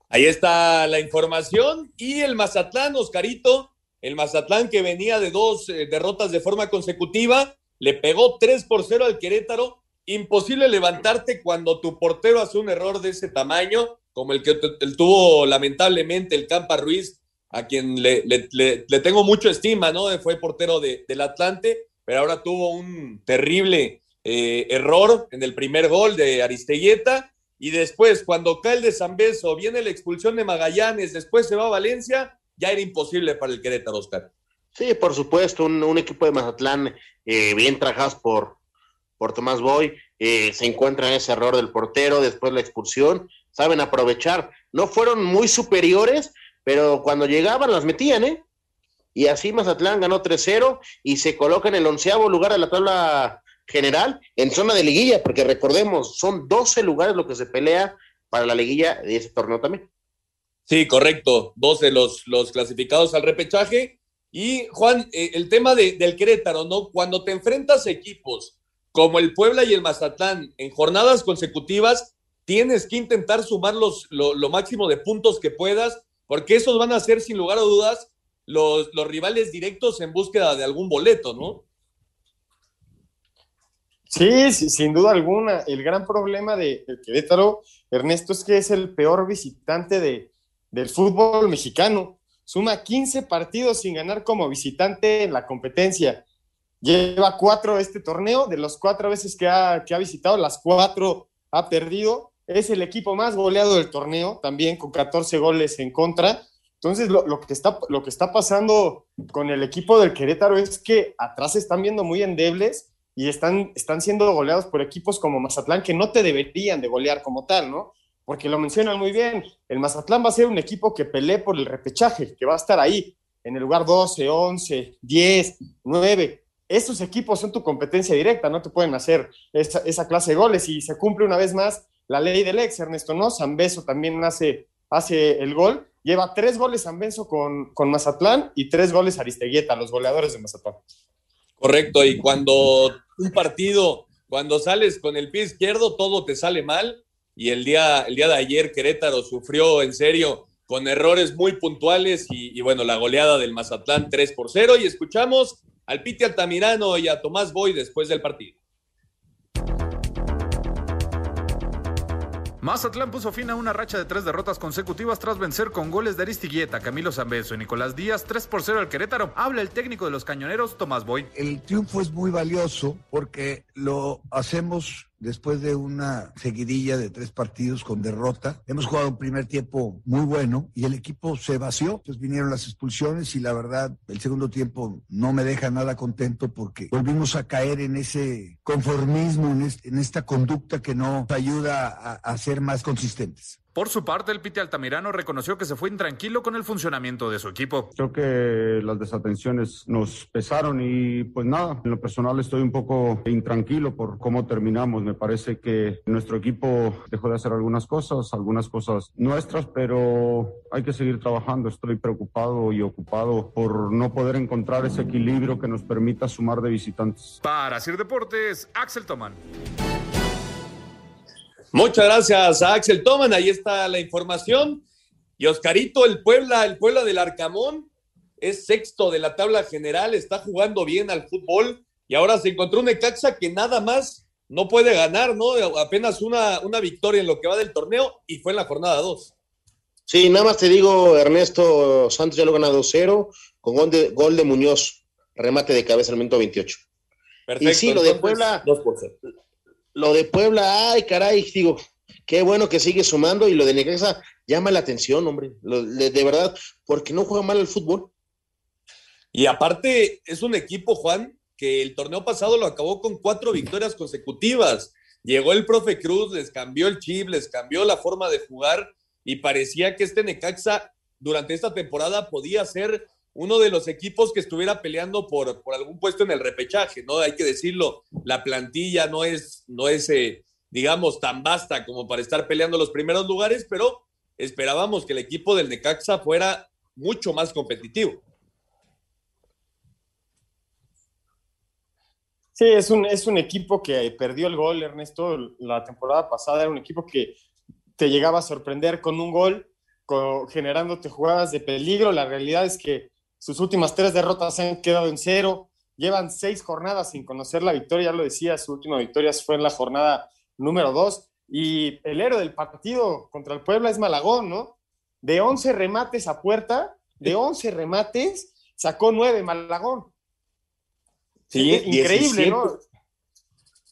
Ahí está la información. Y el Mazatlán, Oscarito, el Mazatlán que venía de dos eh, derrotas de forma consecutiva, le pegó 3 por 0 al Querétaro. Imposible levantarte cuando tu portero hace un error de ese tamaño, como el que tuvo lamentablemente el Campa Ruiz a quien le, tengo mucho estima, ¿no? Fue portero del Atlante, pero ahora tuvo un terrible eh, error en el primer gol de Aristeguieta. Y después, cuando cae el de San Beso, viene la expulsión de Magallanes, después se va a Valencia, ya era imposible para el Querétaro, Oscar. Sí, por supuesto, un, equipo de Mazatlán eh, bien trabajados por, por Tomás Boy, eh, se encuentra en ese error del portero, después la expulsión, saben aprovechar. No fueron muy superiores, pero cuando llegaban las metían, ¿eh? Y así Mazatlán ganó 3-0 y se coloca en el onceavo lugar de la tabla general en zona de liguilla, porque recordemos, son 12 lugares lo que se pelea para la liguilla de ese torneo también. Sí, correcto, 12 los, los clasificados al repechaje y Juan, eh, el tema del Querétaro, ¿no? Cuando te enfrentas equipos como el Puebla y el Mazatlán en jornadas consecutivas, tienes que intentar sumar los, lo, máximo de puntos que puedas, porque esos van a ser, sin lugar a dudas, los, los rivales directos en búsqueda de algún boleto, ¿no? Sí, sin duda alguna. El gran problema de, Querétaro, Ernesto, es que es el peor visitante de, del fútbol mexicano suma 15 partidos sin ganar como visitante en la competencia. Lleva cuatro este torneo, de los cuatro veces que ha, que ha visitado, las cuatro ha perdido. Es el equipo más goleado del torneo, también con 14 goles en contra. Entonces, lo, lo, que está, lo que está pasando con el equipo del Querétaro es que atrás están viendo muy endebles y están, están siendo goleados por equipos como Mazatlán que no te deberían de golear como tal, ¿no? porque lo mencionan muy bien, el Mazatlán va a ser un equipo que pelee por el repechaje, que va a estar ahí, en el lugar 12, 11, 10, 9. Esos equipos son tu competencia directa, no te pueden hacer esa, clase de goles y se cumple una vez más la ley del ex, Ernesto, ¿no? San Beso también hace, hace el gol, lleva tres goles San Beso con, con Mazatlán y tres goles Aristeguieta, los goleadores de Mazatlán. Correcto, y cuando un partido, cuando sales con el pie izquierdo, todo te sale mal y el día, el día de ayer Querétaro sufrió en serio con errores muy puntuales y, bueno, la goleada del Mazatlán 3 por 0 y escuchamos al Piti Altamirano y a Tomás Boy después del partido. Mazatlán puso fin a una racha de tres derrotas consecutivas tras vencer con goles de Aristiguieta, Camilo Zambeso y Nicolás Díaz 3 por 0 al Querétaro. Habla el técnico de los cañoneros, Tomás Boy. El triunfo es muy valioso porque lo hacemos después de una seguidilla de tres partidos con derrota. Hemos jugado un primer tiempo muy bueno y el equipo se vació. Entonces vinieron las expulsiones y la verdad el segundo tiempo no me deja nada contento porque volvimos a caer en ese conformismo, en, esta conducta que nos ayuda a ser más consistentes. Por su parte, el Piti Altamirano reconoció que se fue intranquilo con el funcionamiento de su equipo. Creo que las desatenciones nos pesaron y pues nada, en lo personal estoy un poco intranquilo por cómo terminamos. Me parece que nuestro equipo dejó de hacer algunas cosas, algunas cosas nuestras, pero hay que seguir trabajando. Estoy preocupado y ocupado por no poder encontrar ese equilibrio que nos permita sumar de visitantes. Para Sir Deportes, Axel Toman. Muchas gracias a Axel Toman, ahí está la información. Y Oscarito, el Puebla, el Puebla del Arcamón, es sexto de la tabla general, está jugando bien al fútbol y ahora se encontró un Necaxa que nada más no puede ganar, ¿no? Apenas una, una victoria en lo que va del torneo y fue en la jornada 2. Sí, nada más te digo, Ernesto Santos ya lo gana 2-0 con gol de, gol de Muñoz, remate de cabeza al minuto 28. Perfecto. Y sí, lo de Puebla, 2 por 0 lo de Puebla, ay, caray, digo, qué bueno que sigue sumando y lo de Necaxa llama la atención, hombre, de, verdad, porque no juega mal el fútbol. Y aparte, es un equipo, Juan, que el torneo pasado lo acabó con cuatro victorias consecutivas. Llegó el profe Cruz, les cambió el chip, les cambió la forma de jugar y parecía que este Necaxa durante esta temporada podía ser uno de los equipos que estuviera peleando por, por algún puesto en el repechaje, ¿no? Hay que decirlo, la plantilla no es, no es eh, digamos, tan vasta como para estar peleando los primeros lugares, pero esperábamos que el equipo del Necaxa fuera mucho más competitivo. Sí, es un, es un equipo que perdió el gol, Ernesto, la temporada pasada era un equipo que te llegaba a sorprender con un gol, generándote jugadas de peligro. La realidad es que sus últimas tres derrotas se han quedado en cero. Llevan seis jornadas sin conocer la victoria, ya lo decía, su última victoria fue en la jornada número dos. Y el héroe del partido contra el Puebla es Malagón, ¿no? De 11 remates a puerta, de 11 remates, sacó 9 Malagón. Sí, increíble, 17, ¿no?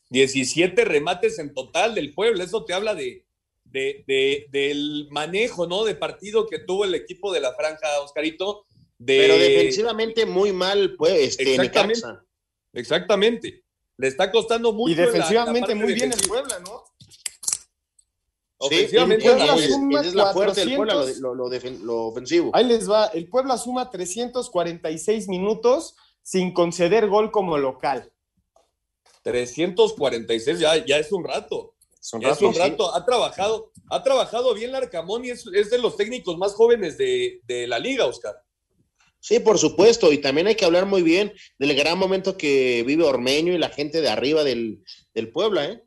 17 remates en total del pueblo. Eso te habla de, de, de- del manejo, ¿no? De partido que tuvo el equipo de la franja, Oscarito. De... Pero defensivamente muy mal, pues, este, Exactamente. Necaxa. Exactamente. Le está costando mucho. Y la- la defensivamente muy bien el. Puebla, ¿no? Ofensivamente el Puebla muy suma Esa es la fuerte del 400. Puebla, lo, de- lo- lo defen- lo ofensivo. Ahí les va. El Puebla suma 346 minutos sin conceder gol como local. 346, ya, ya es un rato. un Ya es rato, un sí. rato. Ha trabajado, ha trabajado bien Larcamón y es, es de los técnicos más jóvenes de, de la liga, Oscar. Sí, por supuesto, y también hay que hablar muy bien del gran momento que vive Ormeño y la gente de arriba del, del Puebla, ¿eh?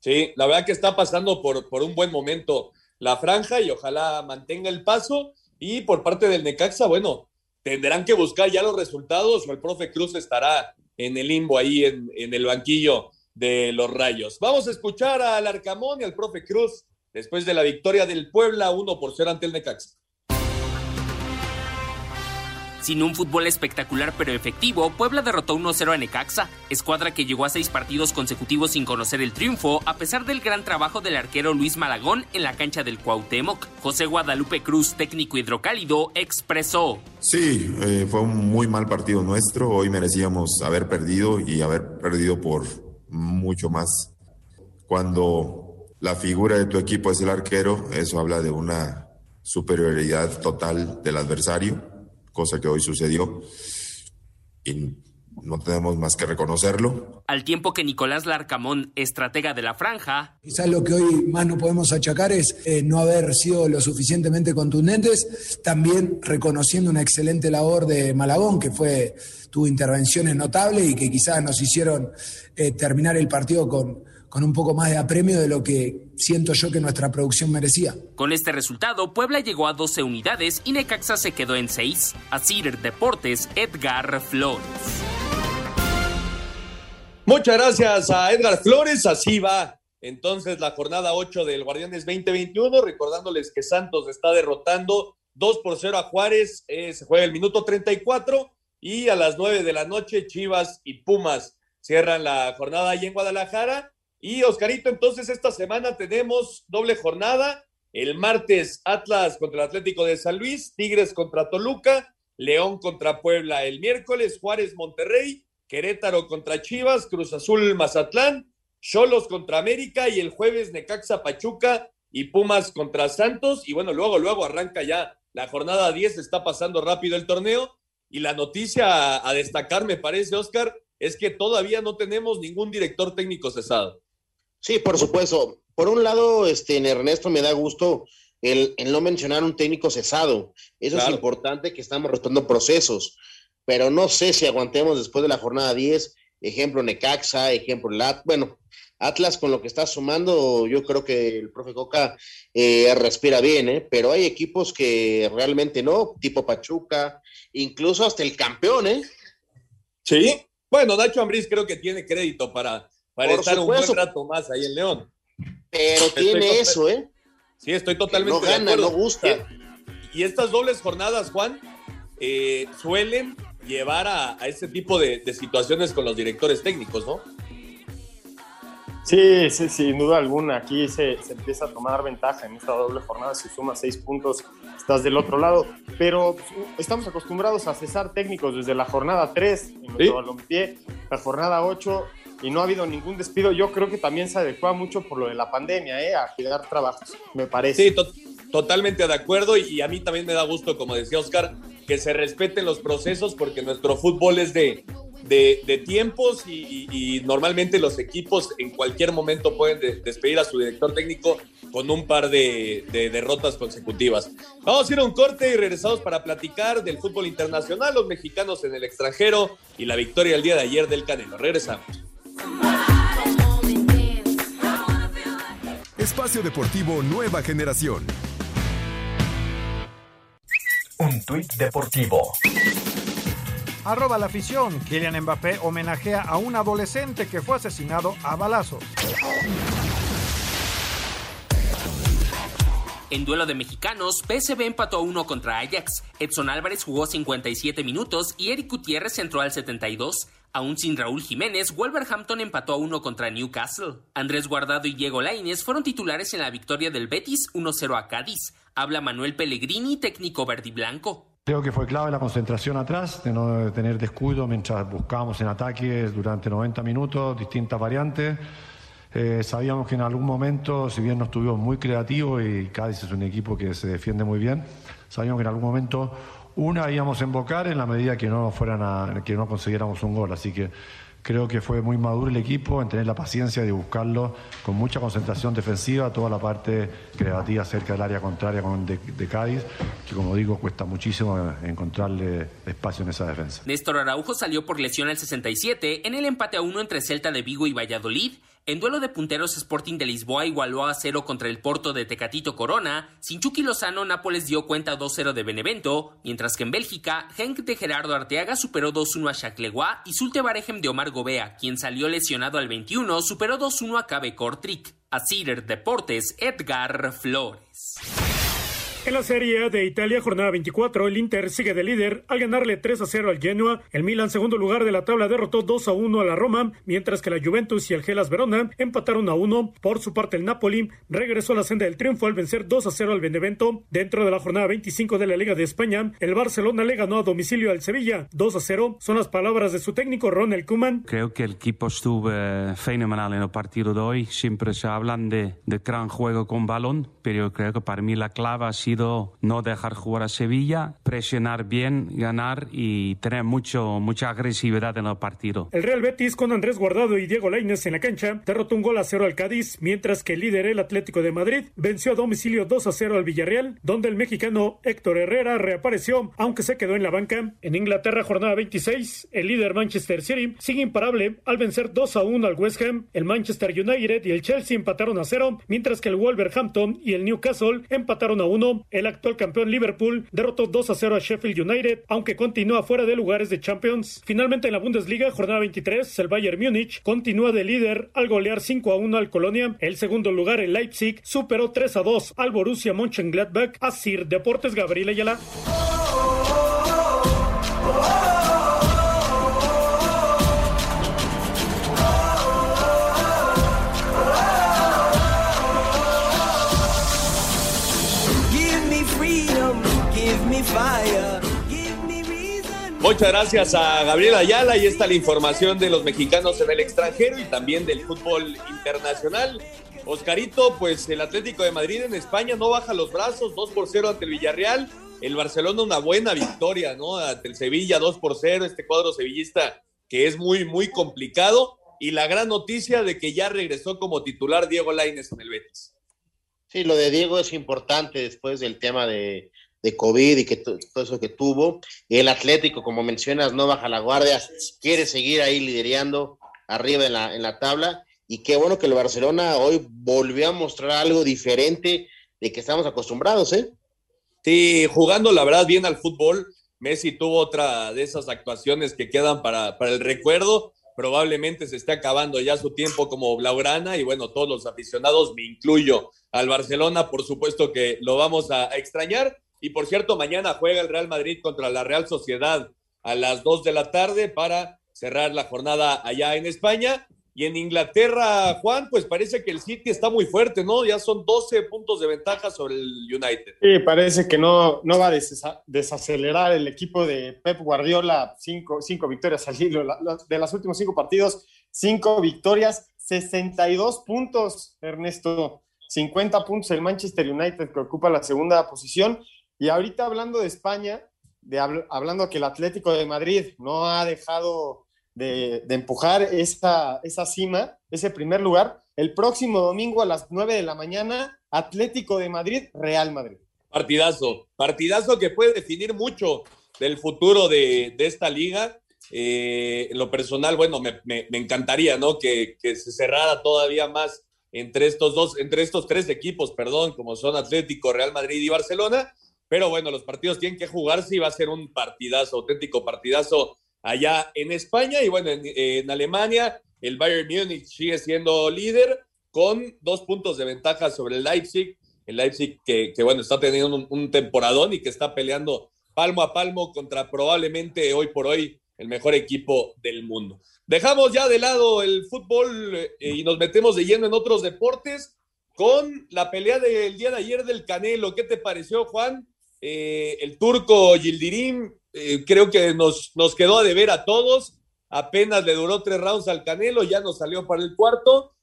Sí, la verdad que está pasando por, por un buen momento la franja y ojalá mantenga el paso. Y por parte del Necaxa, bueno, tendrán que buscar ya los resultados o el profe Cruz estará en el limbo ahí en, en el banquillo de los Rayos. Vamos a escuchar al Arcamón y al profe Cruz después de la victoria del Puebla 1 por 0 ante el Necaxa. Sin un fútbol espectacular pero efectivo, Puebla derrotó 1-0 a Necaxa, escuadra que llegó a seis partidos consecutivos sin conocer el triunfo, a pesar del gran trabajo del arquero Luis Malagón en la cancha del Cuauhtémoc. José Guadalupe Cruz, técnico hidrocálido, expresó. Sí, eh, fue un muy mal partido nuestro. Hoy merecíamos haber perdido y haber perdido por mucho más. Cuando la figura de tu equipo es el arquero, eso habla de una superioridad total del adversario, cosa que hoy sucedió y no tenemos más que reconocerlo. Al tiempo que Nicolás Larcamón, estratega de la franja, Quizás lo que hoy más no podemos achacar es eh, no haber sido lo suficientemente contundentes, también reconociendo una excelente labor de Malagón, que fue, tuvo intervenciones notables y que quizás nos hicieron eh, terminar el partido con, con un poco más de apremio de lo que siento yo que nuestra producción merecía. Con este resultado, Puebla llegó a 12 unidades y Necaxa se quedó en 6. Asir Deportes, Edgar Flores. Muchas gracias a Edgar Flores. Así va entonces la jornada 8 del Guardianes 2021. Recordándoles que Santos está derrotando 2 por 0 a Juárez. Eh, se juega el minuto 34 y a las 9 de la noche Chivas y Pumas cierran la jornada ahí en Guadalajara. Y Oscarito, entonces esta semana tenemos doble jornada. El martes Atlas contra el Atlético de San Luis, Tigres contra Toluca, León contra Puebla el miércoles, Juárez Monterrey, Querétaro contra Chivas, Cruz Azul Mazatlán, Cholos contra América y el jueves Necaxa Pachuca y Pumas contra Santos. Y bueno, luego, luego arranca ya la jornada 10, está pasando rápido el torneo. Y la noticia a, a destacar, me parece, Oscar, es que todavía no tenemos ningún director técnico cesado. Sí, por supuesto. Por un lado, este, en Ernesto me da gusto el, el no mencionar un técnico cesado. Eso Claro. es importante que estamos rotando procesos, pero no sé si aguantemos después de la jornada 10, ejemplo Necaxa, ejemplo Lat, bueno, Atlas con lo que está sumando, yo creo que el profe Coca eh, respira bien, ¿eh? pero hay equipos que realmente no, tipo Pachuca, incluso hasta el campeón, ¿eh? Sí. Bueno, Nacho Ambriz creo que tiene crédito para, para Por estar supuesto. un buen rato más ahí en León. Pero Estoy tiene eso, ¿eh? Sí, estoy totalmente no de gana, acuerdo. no gusta. Y, y estas dobles jornadas, Juan, eh, suelen llevar a, a ese tipo de, de situaciones con los directores técnicos, ¿no? Sí, sí, sin duda alguna. Aquí se, se empieza a tomar ventaja en esta doble jornada. Si sumas seis puntos, estás del otro lado. Pero estamos acostumbrados a cesar técnicos desde la jornada 3 en nuestro Sí. balompié, la jornada 8, y no ha habido ningún despido. Yo creo que también se adecua mucho por lo de la pandemia, ¿eh? a cuidar trabajos, me parece. Sí, to- totalmente de acuerdo. Y, a mí también me da gusto, como decía Oscar, que se respeten los procesos porque nuestro fútbol es de, de, tiempos y, normalmente los equipos en cualquier momento pueden de- despedir a su director técnico con un par de, de derrotas consecutivas. Vamos a ir a un corte y regresamos para platicar del fútbol internacional, los mexicanos en el extranjero y la victoria el día de ayer del Canelo. Regresamos. Espacio Deportivo Nueva Generación. Un tuit deportivo. Arroba la afición. Kylian Mbappé homenajea a un adolescente que fue asesinado a balazos. En duelo de mexicanos, PSV empató a 1 contra Ajax. Edson Álvarez jugó 57 minutos y Eric Gutiérrez entró al 72. Aún sin Raúl Jiménez, Wolverhampton empató a 1 contra Newcastle. Andrés Guardado y Diego Lainez fueron titulares en la victoria del Betis 1-0 a Cádiz. Habla Manuel Pellegrini, técnico verde y blanco. Creo que fue clave la concentración atrás, de no tener descuido mientras buscábamos en ataque durante 90 minutos distintas variantes. Eh, sabíamos que en algún momento, si bien no estuvimos muy creativos y Cádiz es un equipo que se defiende muy bien, sabíamos que en algún momento una íbamos a embocar en la medida que no fueran a, que no consiguiéramos un gol. Así que Creo que fue muy maduro el equipo en tener la paciencia de buscarlo con mucha concentración defensiva, toda la parte creativa cerca del área contraria de, de Cádiz, que como digo cuesta muchísimo encontrarle espacio en esa defensa. Néstor Araujo salió por lesión al 67 en el empate a uno entre Celta de Vigo y Valladolid. En duelo de punteros, Sporting de Lisboa igualó a cero contra el Porto de Tecatito Corona. Sin Chucky Lozano, Nápoles dio cuenta 2-0 de Benevento, mientras que en Bélgica, Genk de Gerardo Arteaga superó 2-1 a Chacleguá y Sulte Barejem de Omar Gobea, quien salió lesionado al 21, superó 2-1 a Cabe Kortrijk. A Cider Deportes, Edgar Flores. En la Serie de Italia, jornada 24, el Inter sigue de líder al ganarle 3 a 0 al Genoa. El Milan, segundo lugar de la tabla, derrotó 2 a 1 a la Roma, mientras que la Juventus y el Gelas Verona empataron a 1. Por su parte, el Napoli regresó a la senda del triunfo al vencer 2 a 0 al Benevento. Dentro de la jornada 25 de la Liga de España, el Barcelona le ganó a domicilio al Sevilla 2 a 0. Son las palabras de su técnico Ronald Koeman. Creo que el equipo estuvo eh, fenomenal en el partido de hoy. Siempre se hablan de, de gran juego con balón, pero creo que para mí la clave ha sido no dejar jugar a Sevilla, presionar bien, ganar y tener mucho, mucha agresividad en el partido. El Real Betis con Andrés Guardado y Diego Lainez en la cancha derrotó un gol a cero al Cádiz, mientras que el líder el Atlético de Madrid venció a domicilio 2 a 0 al Villarreal, donde el mexicano Héctor Herrera reapareció, aunque se quedó en la banca. En Inglaterra, jornada 26, el líder Manchester City sigue imparable al vencer 2 a 1 al West Ham. El Manchester United y el Chelsea empataron a cero, mientras que el Wolverhampton y el Newcastle empataron a 1. El actual campeón Liverpool derrotó 2 a 0 a Sheffield United, aunque continúa fuera de lugares de Champions. Finalmente en la Bundesliga, jornada 23, el Bayern Múnich continúa de líder al golear 5 a 1 al Colonia. El segundo lugar, el Leipzig, superó 3 a 2 al Borussia Mönchengladbach. Así, Deportes Gabriel Ayala. Muchas gracias a Gabriel Ayala y esta la información de los mexicanos en el extranjero y también del fútbol internacional. Oscarito, pues el Atlético de Madrid en España no baja los brazos, 2 por 0 ante el Villarreal. El Barcelona una buena victoria, ¿no? Ante el Sevilla 2 por 0, este cuadro sevillista que es muy, muy complicado. Y la gran noticia de que ya regresó como titular Diego Lainez en el Betis. Sí, lo de Diego es importante después del tema de, de COVID y que todo eso que tuvo. El Atlético, como mencionas, no baja la guardia, quiere seguir ahí liderando arriba en la, en la tabla. Y qué bueno que el Barcelona hoy volvió a mostrar algo diferente de que estamos acostumbrados, ¿eh? Sí, jugando la verdad bien al fútbol. Messi tuvo otra de esas actuaciones que quedan para, para el recuerdo. Probablemente se está acabando ya su tiempo como Blaugrana y bueno, todos los aficionados, me incluyo al Barcelona, por supuesto que lo vamos a extrañar y por cierto, mañana juega el Real Madrid contra la Real Sociedad a las 2 de la tarde para cerrar la jornada allá en España. Y en Inglaterra, Juan, pues parece que el City está muy fuerte, ¿no? Ya son 12 puntos de ventaja sobre el United. Sí, parece que no, no va a desacelerar el equipo de Pep Guardiola. Cinco, cinco victorias. De los últimos cinco partidos, cinco victorias, 62 puntos, Ernesto. 50 puntos el Manchester United que ocupa la segunda posición y ahorita hablando de España, de, hablando que el Atlético de Madrid no ha dejado de, empujar esa, esa cima, ese primer lugar, el próximo domingo a las 9 de la mañana, Atlético de Madrid, Real Madrid. Partidazo, partidazo que puede definir mucho del futuro de, esta liga. Eh, en lo personal, bueno, me, encantaría, ¿no? Que, que, se cerrara todavía más entre estos dos, entre estos tres equipos, perdón, como son Atlético, Real Madrid y Barcelona. Pero bueno, los partidos tienen que jugarse y va a ser un partidazo, auténtico partidazo allá en España. Y bueno, en, Alemania, el Bayern Múnich sigue siendo líder con dos puntos de ventaja sobre el Leipzig. el Leipzig que, bueno, está teniendo un, un, temporadón y que está peleando palmo a palmo contra probablemente hoy por hoy el mejor equipo del mundo. Dejamos ya de lado el fútbol eh, y nos metemos de lleno en otros deportes con la pelea del día de ayer del Canelo. ¿Qué te pareció, Juan? Eh, el turco Gildirim eh, creo que nos, nos quedó a deber a todos. Apenas le duró tres rounds al Canelo, ya nos salió para el cuarto.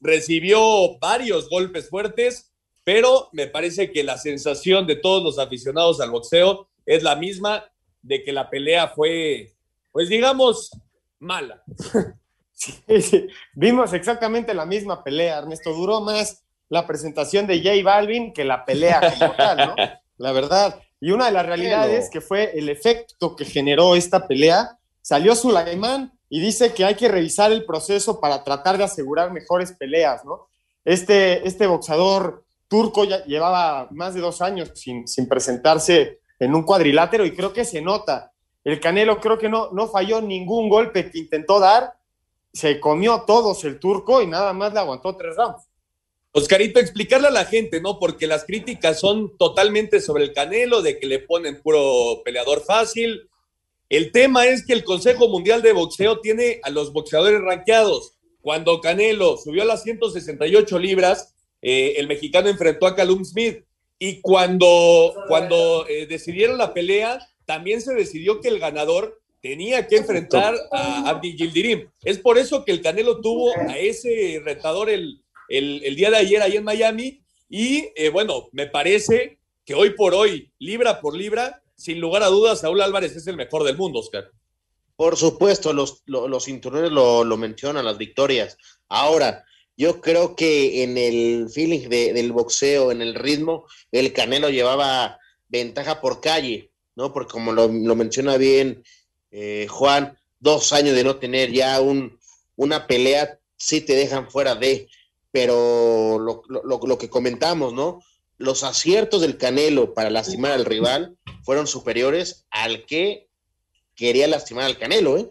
Recibió varios golpes fuertes, pero me parece que la sensación de todos los aficionados al boxeo es la misma de que la pelea fue, pues digamos, mala. Vimos exactamente la misma pelea, Ernesto. Duró más la presentación de J Balvin que la pelea como tal, ¿no? La verdad. Y una de las realidades que fue el efecto que generó esta pelea, salió Sulaimán y dice que hay que revisar el proceso para tratar de asegurar mejores peleas, ¿no? Este, este boxador turco ya llevaba más de dos años sin, sin presentarse en un cuadrilátero y creo que se nota. El Canelo creo que no, no falló ningún golpe que intentó dar, se comió todos el turco y nada más le aguantó tres rounds. Oscarito, explicarle a la gente, ¿no? Porque las críticas son totalmente sobre el Canelo, de que le ponen puro peleador fácil. El tema es que el Consejo Mundial de Boxeo tiene a los boxeadores ranqueados. Cuando Canelo subió a las 168 libras, eh, el mexicano enfrentó a Calum Smith. Y cuando, cuando eh, decidieron la pelea, también se decidió que el ganador tenía que enfrentar a Abdi Gildirim. Es por eso que el Canelo tuvo a ese retador el, el, día de ayer ahí en Miami. Y eh, bueno, me parece que hoy por hoy, libra por libra, sin lugar a dudas, Saúl Álvarez es el mejor del mundo, Oscar. Por supuesto, los, los, cinturones lo, lo, mencionan, las victorias. Ahora, yo creo que en el feeling del boxeo, en el ritmo, el Canelo llevaba ventaja por calle, ¿no? Porque como lo, menciona bien eh, Juan, dos años de no tener ya un, una pelea, sí te dejan fuera de pero lo, lo, que comentamos, ¿no? Los aciertos del Canelo para lastimar al rival fueron superiores al que quería lastimar al Canelo, ¿eh?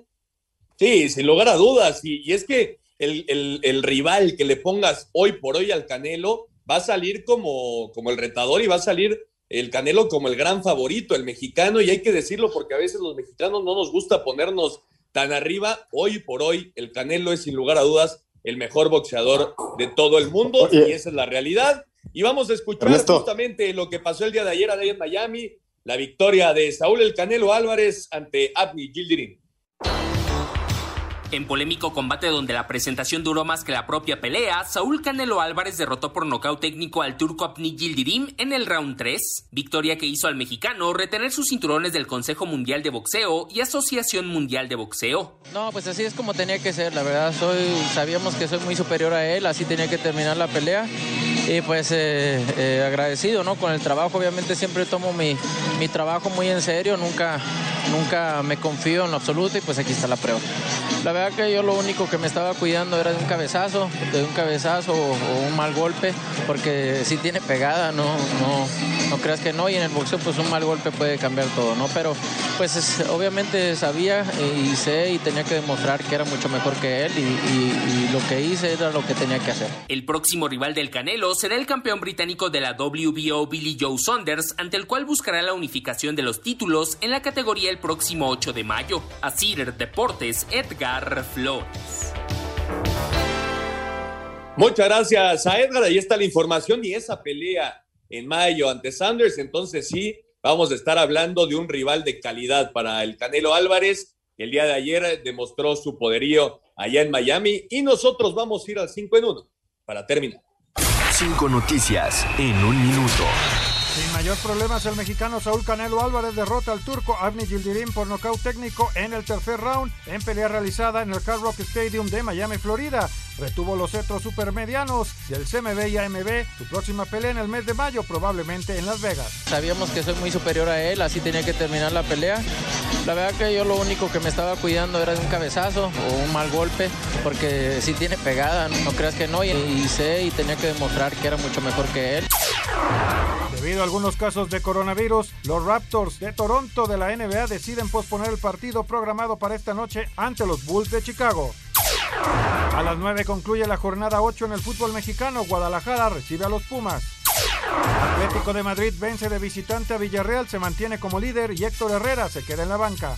Sí, sin lugar a dudas. Y, es que el, el, rival que le pongas hoy por hoy al Canelo va a salir como, como el retador y va a salir el Canelo como el gran favorito, el mexicano, y hay que decirlo porque a veces los mexicanos no nos gusta ponernos tan arriba. Hoy por hoy, el Canelo es sin lugar a dudas el mejor boxeador de todo el mundo y esa es la realidad. Y vamos a escuchar justamente lo que pasó el día de ayer en Miami, la victoria de Saúl El Canelo Álvarez ante Abni Gildirim. En polémico combate donde la presentación duró más que la propia pelea, Saúl Canelo Álvarez derrotó por nocaut técnico al turco Apni Gildirim en el round 3, victoria que hizo al mexicano retener sus cinturones del Consejo Mundial de Boxeo y Asociación Mundial de Boxeo. No, pues así es como tenía que ser, la verdad, soy, sabíamos que soy muy superior a él, así tenía que terminar la pelea y pues eh, eh, agradecido ¿no? con el trabajo, obviamente siempre tomo mi, mi trabajo muy en serio, nunca, nunca me confío en lo absoluto y pues aquí está la prueba. La verdad que yo lo único que me estaba cuidando era de un cabezazo, de un cabezazo o, un mal golpe, porque si tiene pegada, no, no, no creas que no, y en el boxeo pues un mal golpe puede cambiar todo, ¿no? Pero pues obviamente sabía y sé y tenía que demostrar que era mucho mejor que él y, y lo que hice era lo que tenía que hacer. El próximo rival del Canelo será el campeón británico de la WBO Billy Joe Saunders, ante el cual buscará la unificación de los títulos en la categoría el próximo 8 de mayo. A Deportes, Edgar Flores. Muchas gracias a Edgar. Ahí está la información y esa pelea en mayo ante Sanders. Entonces sí, vamos a estar hablando de un rival de calidad para el Canelo Álvarez. El día de ayer demostró su poderío allá en Miami y nosotros vamos a ir al 5 en 1 para terminar. Cinco noticias en un minuto. Mayor problemas, el mexicano Saúl Canelo Álvarez derrota al turco Avni Gildirim por nocaut técnico en el tercer round en pelea realizada en el Hard Rock Stadium de Miami, Florida. Retuvo los cetros supermedianos del CMB y AMB. Su próxima pelea en el mes de mayo, probablemente en Las Vegas. Sabíamos que soy muy superior a él, así tenía que terminar la pelea. La verdad que yo lo único que me estaba cuidando era de un cabezazo o un mal golpe, porque si tiene pegada, no creas que no, y, y sé y tenía que demostrar que era mucho mejor que él. Debido a algunos casos de coronavirus, los Raptors de Toronto de la NBA deciden posponer el partido programado para esta noche ante los Bulls de Chicago. A las 9 concluye la jornada 8 en el fútbol mexicano. Guadalajara recibe a los Pumas. Atlético de Madrid vence de visitante a Villarreal, se mantiene como líder y Héctor Herrera se queda en la banca.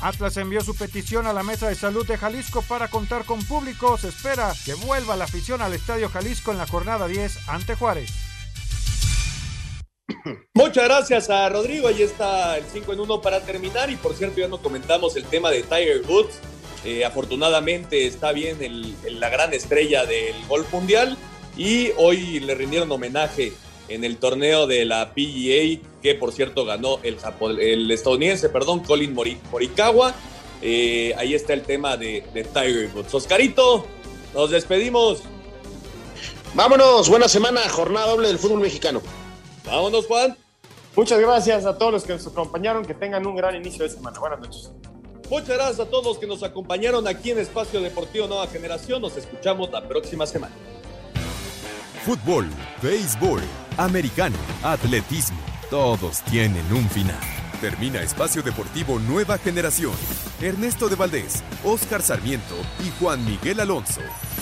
Atlas envió su petición a la Mesa de Salud de Jalisco para contar con público. Se espera que vuelva la afición al Estadio Jalisco en la jornada 10 ante Juárez. Muchas gracias a Rodrigo. Ahí está el 5 en 1 para terminar. Y por cierto, ya no comentamos el tema de Tiger Woods. Eh, afortunadamente está bien el, la gran estrella del golf mundial. Y hoy le rindieron homenaje en el torneo de la PGA, que por cierto ganó el, estadounidense, perdón, Colin Morikawa. Eh, ahí está el tema de, de Tiger Woods. Oscarito, nos despedimos. Vámonos, buena semana, jornada doble del fútbol mexicano. Vámonos, Juan. Muchas gracias a todos los que nos acompañaron, que tengan un gran inicio de semana. Buenas noches. Muchas gracias a todos los que nos acompañaron aquí en Espacio Deportivo Nueva Generación. Nos escuchamos la próxima semana. Fútbol, béisbol, americano, atletismo, todos tienen un final. Termina Espacio Deportivo Nueva Generación. Ernesto de Valdés, Oscar Sarmiento y Juan Miguel Alonso.